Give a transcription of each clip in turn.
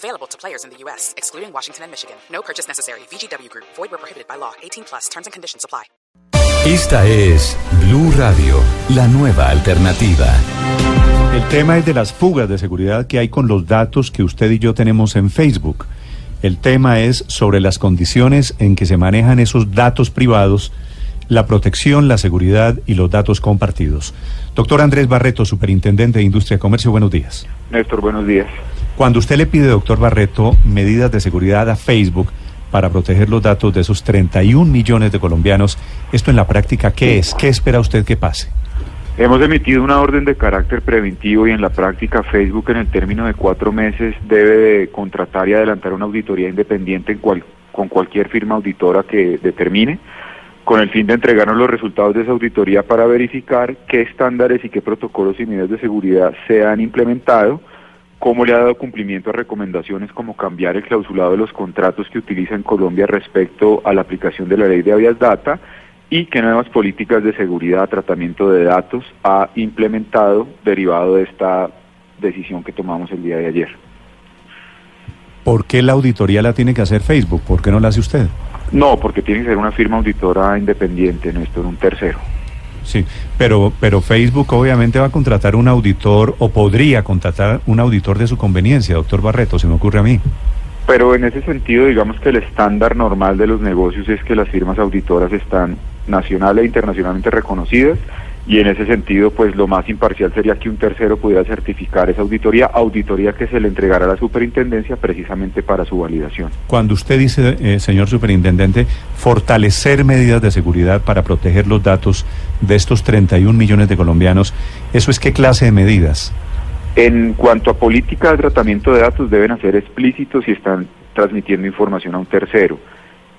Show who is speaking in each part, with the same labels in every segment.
Speaker 1: Available to players in the U.S., excluding Washington and Michigan. No purchase necessary. VGW Group. Void where prohibited by law. 18 plus. Terms and conditions apply.
Speaker 2: Esta es Blue Radio, la nueva alternativa.
Speaker 3: El tema es de las fugas de seguridad que hay con los datos que usted y yo tenemos en Facebook. El tema es sobre las condiciones en que se manejan esos datos privados, la protección, la seguridad y los datos compartidos. Doctor Andrés Barreto, Superintendente de Industria y Comercio, buenos días.
Speaker 4: Néstor, buenos días.
Speaker 3: Cuando usted le pide, doctor Barreto, medidas de seguridad a Facebook para proteger los datos de esos 31 millones de colombianos, ¿esto en la práctica qué es? ¿Qué espera usted que pase?
Speaker 4: Hemos emitido una orden de carácter preventivo y en la práctica Facebook en el término de cuatro meses debe de contratar y adelantar una auditoría independiente en cual, con cualquier firma auditora que determine, con el fin de entregarnos los resultados de esa auditoría para verificar qué estándares y qué protocolos y medidas de seguridad se han implementado cómo le ha dado cumplimiento a recomendaciones como cambiar el clausulado de los contratos que utiliza en Colombia respecto a la aplicación de la ley de Avias Data y qué nuevas políticas de seguridad, tratamiento de datos ha implementado derivado de esta decisión que tomamos el día de ayer.
Speaker 3: ¿Por qué la auditoría la tiene que hacer Facebook? ¿Por qué no la hace usted?
Speaker 4: No, porque tiene que ser una firma auditora independiente, no esto un tercero.
Speaker 3: Sí, pero, pero Facebook obviamente va a contratar un auditor o podría contratar un auditor de su conveniencia, doctor Barreto, se me ocurre a mí.
Speaker 4: Pero en ese sentido, digamos que el estándar normal de los negocios es que las firmas auditoras están nacional e internacionalmente reconocidas y en ese sentido, pues lo más imparcial sería que un tercero pudiera certificar esa auditoría, auditoría que se le entregará a la superintendencia precisamente para su validación.
Speaker 3: Cuando usted dice, eh, señor superintendente, fortalecer medidas de seguridad para proteger los datos de estos 31 millones de colombianos, ¿eso es qué clase de medidas?
Speaker 4: En cuanto a política de tratamiento de datos, deben ser explícitos si están transmitiendo información a un tercero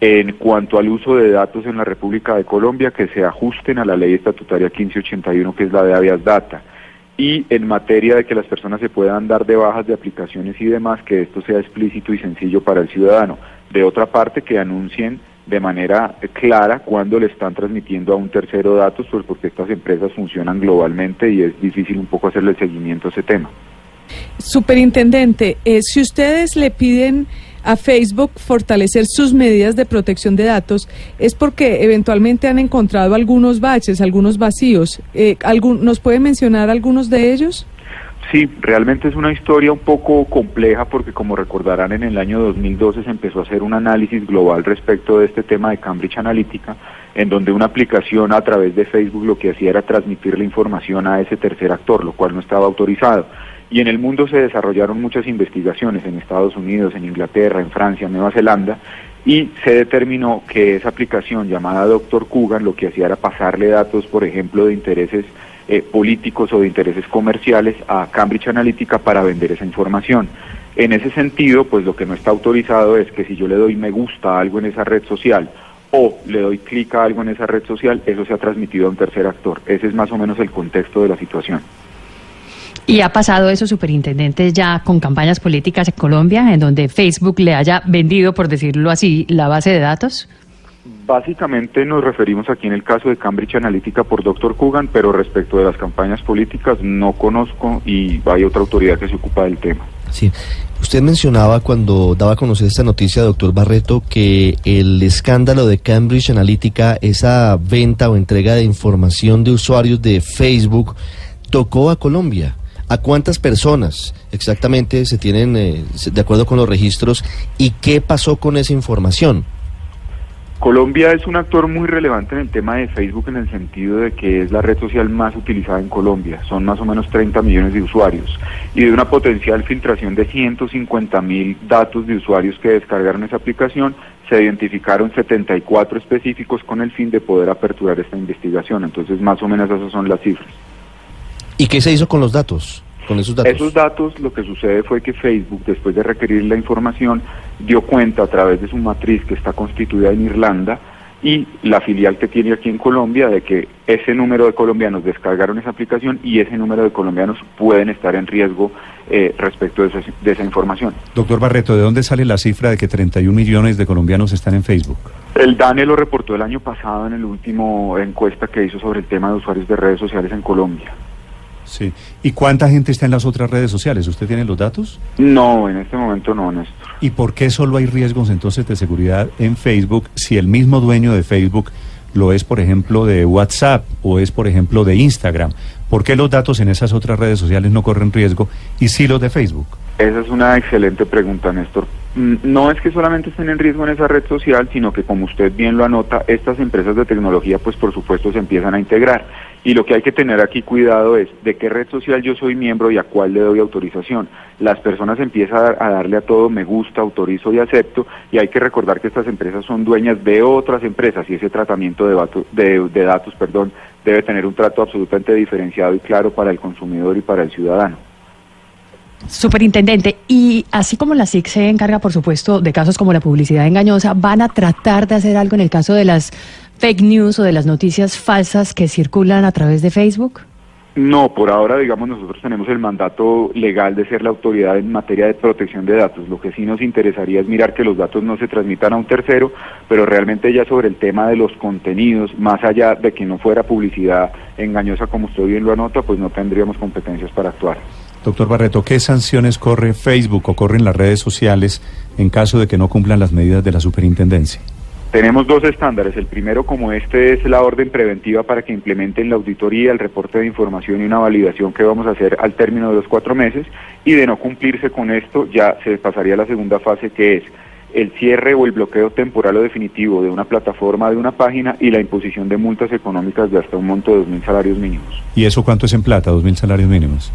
Speaker 4: en cuanto al uso de datos en la República de Colombia que se ajusten a la ley estatutaria 1581 que es la de Avias Data y en materia de que las personas se puedan dar de bajas de aplicaciones y demás que esto sea explícito y sencillo para el ciudadano. De otra parte que anuncien de manera clara cuando le están transmitiendo a un tercero datos pues porque estas empresas funcionan globalmente y es difícil un poco hacerle seguimiento a ese tema.
Speaker 5: Superintendente, eh, si ustedes le piden a Facebook fortalecer sus medidas de protección de datos es porque eventualmente han encontrado algunos baches, algunos vacíos. Eh, ¿algún, ¿Nos puede mencionar algunos de ellos?
Speaker 4: Sí, realmente es una historia un poco compleja porque como recordarán en el año 2012 se empezó a hacer un análisis global respecto de este tema de Cambridge Analytica, en donde una aplicación a través de Facebook lo que hacía era transmitir la información a ese tercer actor, lo cual no estaba autorizado. Y en el mundo se desarrollaron muchas investigaciones en Estados Unidos, en Inglaterra, en Francia, Nueva Zelanda, y se determinó que esa aplicación llamada Doctor Kugan lo que hacía era pasarle datos, por ejemplo, de intereses eh, políticos o de intereses comerciales a Cambridge Analytica para vender esa información. En ese sentido, pues lo que no está autorizado es que si yo le doy me gusta a algo en esa red social o le doy clic a algo en esa red social, eso se ha transmitido a un tercer actor. Ese es más o menos el contexto de la situación.
Speaker 6: ¿Y ha pasado eso, superintendente, ya con campañas políticas en Colombia, en donde Facebook le haya vendido, por decirlo así, la base de datos?
Speaker 4: Básicamente nos referimos aquí en el caso de Cambridge Analytica por Dr. Kugan, pero respecto de las campañas políticas no conozco y hay otra autoridad que se ocupa del tema.
Speaker 7: Sí, usted mencionaba cuando daba a conocer esta noticia, doctor Barreto, que el escándalo de Cambridge Analytica, esa venta o entrega de información de usuarios de Facebook, tocó a Colombia. ¿A cuántas personas exactamente se tienen, eh, de acuerdo con los registros, y qué pasó con esa información?
Speaker 4: Colombia es un actor muy relevante en el tema de Facebook en el sentido de que es la red social más utilizada en Colombia. Son más o menos 30 millones de usuarios y de una potencial filtración de 150 mil datos de usuarios que descargaron esa aplicación, se identificaron 74 específicos con el fin de poder aperturar esta investigación. Entonces, más o menos esas son las cifras.
Speaker 7: ¿Y qué se hizo con los datos? Con esos datos.
Speaker 4: Esos datos, lo que sucede fue que Facebook, después de requerir la información, dio cuenta a través de su matriz que está constituida en Irlanda y la filial que tiene aquí en Colombia de que ese número de colombianos descargaron esa aplicación y ese número de colombianos pueden estar en riesgo eh, respecto de esa, de esa información.
Speaker 3: Doctor Barreto, ¿de dónde sale la cifra de que 31 millones de colombianos están en Facebook?
Speaker 4: El DANE lo reportó el año pasado en el último encuesta que hizo sobre el tema de usuarios de redes sociales en Colombia.
Speaker 3: Sí. ¿Y cuánta gente está en las otras redes sociales? ¿Usted tiene los datos?
Speaker 4: No, en este momento no, Néstor.
Speaker 3: ¿Y por qué solo hay riesgos entonces de seguridad en Facebook si el mismo dueño de Facebook lo es, por ejemplo, de WhatsApp o es, por ejemplo, de Instagram? ¿Por qué los datos en esas otras redes sociales no corren riesgo y sí los de Facebook?
Speaker 4: Esa es una excelente pregunta, Néstor. Mm, No es que solamente estén en riesgo en esa red social, sino que como usted bien lo anota, estas empresas de tecnología pues por supuesto se empiezan a integrar. Y lo que hay que tener aquí cuidado es de qué red social yo soy miembro y a cuál le doy autorización. Las personas empiezan a dar- a darle a todo me gusta, autorizo y acepto y hay que recordar que estas empresas son dueñas de otras empresas y ese tratamiento de, dato- de, de datos perdón, debe tener un trato absolutamente diferenciado y claro para el consumidor y para el ciudadano.
Speaker 6: Superintendente, y así como la SIC se encarga, por supuesto, de casos como la publicidad engañosa, ¿van a tratar de hacer algo en el caso de las fake news o de las noticias falsas que circulan a través de Facebook?
Speaker 4: No, por ahora, digamos, nosotros tenemos el mandato legal de ser la autoridad en materia de protección de datos. Lo que sí nos interesaría es mirar que los datos no se transmitan a un tercero, pero realmente ya sobre el tema de los contenidos, más allá de que no fuera publicidad engañosa como usted bien lo anota, pues no tendríamos competencias para actuar.
Speaker 3: Doctor Barreto, ¿qué sanciones corre Facebook o corren las redes sociales en caso de que no cumplan las medidas de la superintendencia?
Speaker 4: Tenemos dos estándares. El primero, como este, es la orden preventiva para que implementen la auditoría, el reporte de información y una validación que vamos a hacer al término de los cuatro meses. Y de no cumplirse con esto, ya se pasaría a la segunda fase, que es el cierre o el bloqueo temporal o definitivo de una plataforma, de una página y la imposición de multas económicas de hasta un monto de 2.000 salarios mínimos.
Speaker 3: ¿Y eso cuánto es en plata? ¿Dos mil salarios mínimos?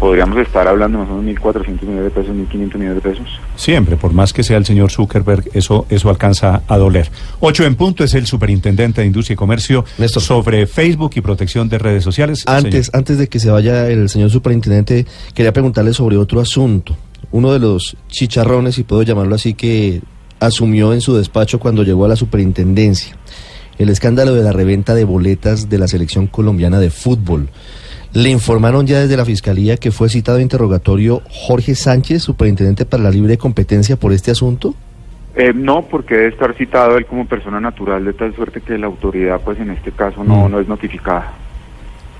Speaker 4: Podríamos estar hablando más o menos 1.400 millones de pesos, 1.500 millones de pesos.
Speaker 3: Siempre, por más que sea el señor Zuckerberg, eso, eso alcanza a doler. Ocho en punto es el superintendente de Industria y Comercio
Speaker 7: Néstor.
Speaker 3: sobre Facebook y protección de redes sociales.
Speaker 7: Antes,
Speaker 3: Señor.
Speaker 7: antes de que se vaya el señor superintendente, quería preguntarle sobre otro asunto. Uno de los chicharrones, si puedo llamarlo así, que asumió en su despacho cuando llegó a la superintendencia. El escándalo de la reventa de boletas de la selección colombiana de fútbol. Le informaron ya desde la fiscalía que fue citado a interrogatorio Jorge Sánchez, superintendente para la libre competencia, por este asunto.
Speaker 4: Eh, no, porque debe estar citado él como persona natural, de tal suerte que la autoridad, pues en este caso, no,
Speaker 7: Mm.
Speaker 4: no es notificada.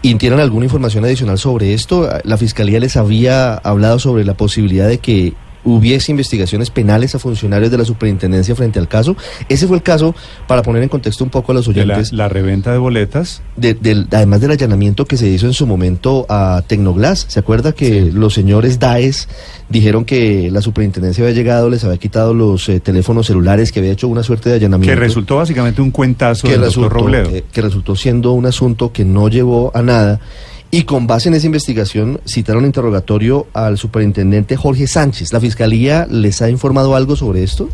Speaker 7: ¿Y tienen alguna información adicional sobre esto? ¿La fiscalía les había hablado sobre la posibilidad de que hubiese investigaciones penales a funcionarios de la superintendencia frente al caso? Ese fue el caso, para poner en contexto un poco a los
Speaker 3: De la,
Speaker 7: oyentes,
Speaker 3: la reventa de boletas.
Speaker 7: de- además del allanamiento que se hizo en su momento a Tecnoglass. ¿Se acuerda que los señores DAES dijeron que la superintendencia había llegado, les había quitado los eh, teléfonos celulares, que había hecho una suerte de
Speaker 3: Que
Speaker 7: allanamiento?
Speaker 3: resultó básicamente un cuentazo
Speaker 7: que
Speaker 3: del
Speaker 7: resultó,
Speaker 3: Robledo.
Speaker 7: que, que resultó siendo un asunto que no llevó a nada. Y con base en esa investigación citaron interrogatorio al superintendente Jorge Sánchez. ¿La fiscalía les ha informado algo sobre esto?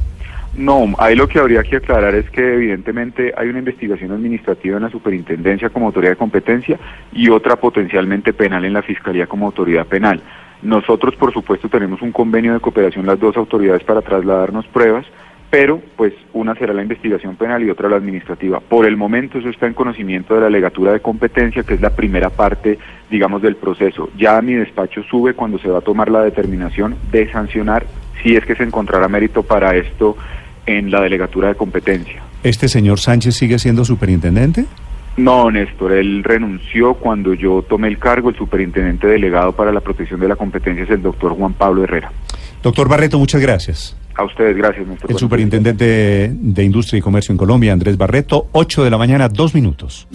Speaker 4: No, ahí lo que habría que aclarar es que evidentemente hay una investigación administrativa en la superintendencia como autoridad de competencia y otra potencialmente penal en la fiscalía como autoridad penal. Nosotros, por supuesto, tenemos un convenio de cooperación las dos autoridades para trasladarnos pruebas, pero pues una será la investigación penal y otra la administrativa. Por el momento eso está en conocimiento de la legatura de competencia, que es la primera parte, digamos, del proceso. Ya mi despacho sube cuando se va a tomar la determinación de sancionar si es que se encontrará mérito para esto en la delegatura de competencia.
Speaker 3: ¿Este señor Sánchez sigue siendo superintendente?
Speaker 4: No, Néstor, él renunció cuando yo tomé el cargo, el superintendente delegado para la protección de la competencia es el doctor Juan Pablo Herrera.
Speaker 3: Doctor Barreto, muchas gracias.
Speaker 4: A ustedes, gracias, Néstor.
Speaker 3: El superintendente de Industria y Comercio en Colombia, Andrés Barreto, 8 de la mañana, dos minutos.